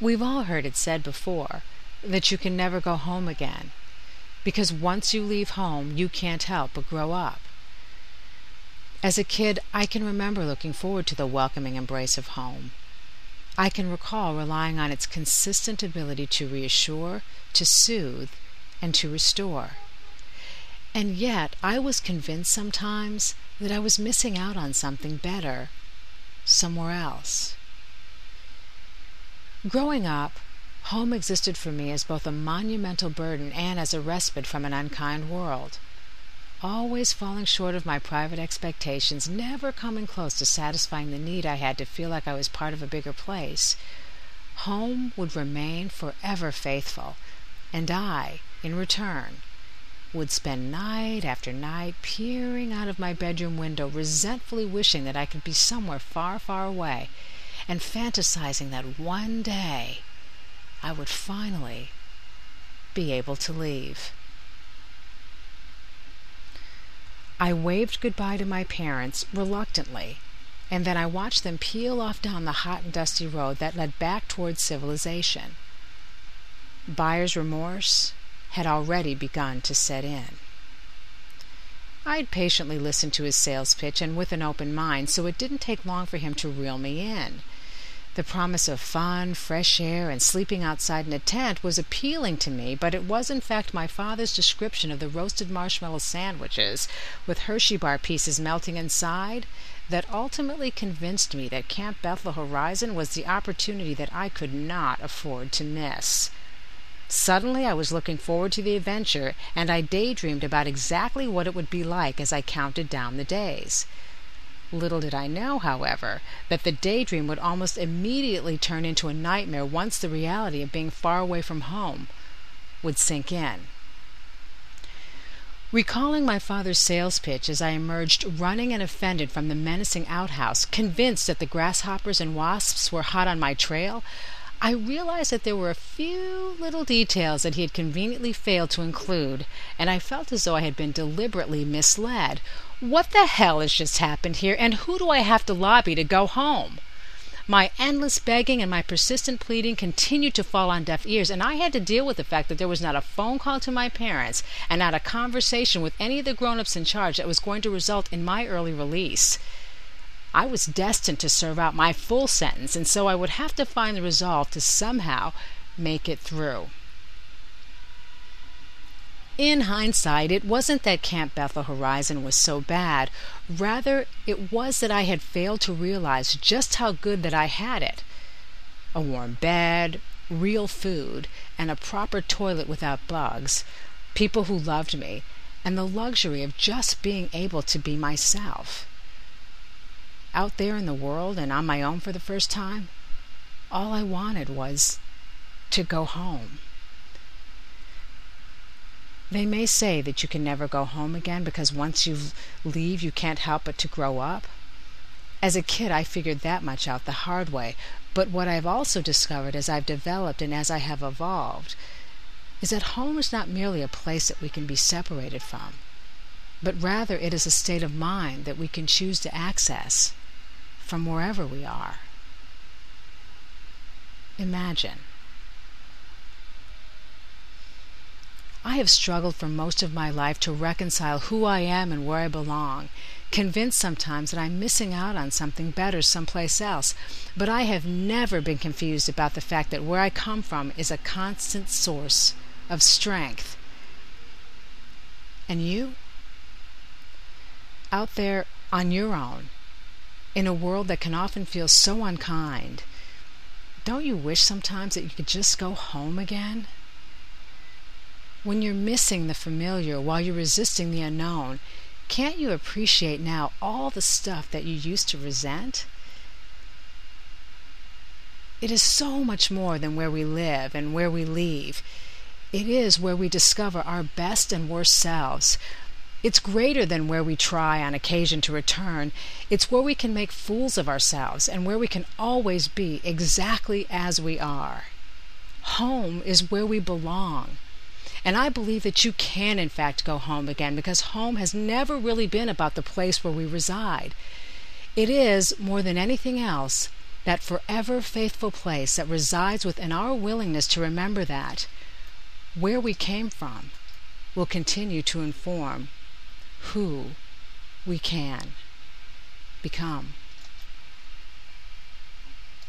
We've all heard it said before that you can never go home again, because once you leave home, you can't help but grow up. As a kid, I can remember looking forward to the welcoming embrace of home. I can recall relying on its consistent ability to reassure, to soothe, and to restore. And yet, I was convinced sometimes that I was missing out on something better somewhere else. Growing up, home existed for me as both a monumental burden and as a respite from an unkind world. Always falling short of my private expectations, never coming close to satisfying the need I had to feel like I was part of a bigger place, home would remain forever faithful, and I, in return, would spend night after night peering out of my bedroom window, resentfully wishing that I could be somewhere far, far away, and fantasizing that one day I would finally be able to leave. I waved goodbye to my parents reluctantly, and then I watched them peel off down the hot and dusty road that led back towards civilization. Buyer's remorse had already begun to set in. I'd patiently listened to his sales pitch and with an open mind, so it didn't take long for him to reel me in. The promise of fun, fresh air, and sleeping outside in a tent was appealing to me, but it was in fact my father's description of the roasted marshmallow sandwiches with Hershey bar pieces melting inside that ultimately convinced me that Camp Bethel Horizon was the opportunity that I could not afford to miss. Suddenly I was looking forward to the adventure, and I daydreamed about exactly what it would be like as I counted down the days. Little did I know, however, that the daydream would almost immediately turn into a nightmare once the reality of being far away from home would sink in. Recalling my father's sales pitch as I emerged running and offended from the menacing outhouse, convinced that the grasshoppers and wasps were hot on my trail, I realized that there were a few little details that he had conveniently failed to include, and I felt as though I had been deliberately misled. What the hell has just happened here, and who do I have to lobby to go home? My endless begging and my persistent pleading continued to fall on deaf ears, and I had to deal with the fact that there was not a phone call to my parents and not a conversation with any of the grown ups in charge that was going to result in my early release. I was destined to serve out my full sentence, and so I would have to find the resolve to somehow make it through. In hindsight, it wasn't that Camp Bethel Horizon was so bad. Rather, it was that I had failed to realize just how good that I had it. A warm bed, real food, and a proper toilet without bugs, people who loved me, and the luxury of just being able to be myself out there in the world and on my own for the first time, all I wanted was to go home. They may say that you can never go home again because once you leave, you can't help but to grow up. As a kid, I figured that much out the hard way. But what I've also discovered as I've developed and as I have evolved is that home is not merely a place that we can be separated from, but rather it is a state of mind that we can choose to access from wherever we are. Imagine. I have struggled for most of my life to reconcile who I am and where I belong, convinced sometimes that I'm missing out on something better someplace else, but I have never been confused about the fact that where I come from is a constant source of strength. And you? Out there on your own, in a world that can often feel so unkind, don't you wish sometimes that you could just go home again? When you're missing the familiar while you're resisting the unknown, can't you appreciate now all the stuff that you used to resent? It is so much more than where we live and where we leave. It is where we discover our best and worst selves, it's greater than where we try on occasion to return. It's where we can make fools of ourselves and where we can always be exactly as we are. Home is where we belong. And I believe that you can, in fact, go home again because home has never really been about the place where we reside. It is, more than anything else, that forever faithful place that resides within our willingness to remember that where we came from will continue to inform who we can become.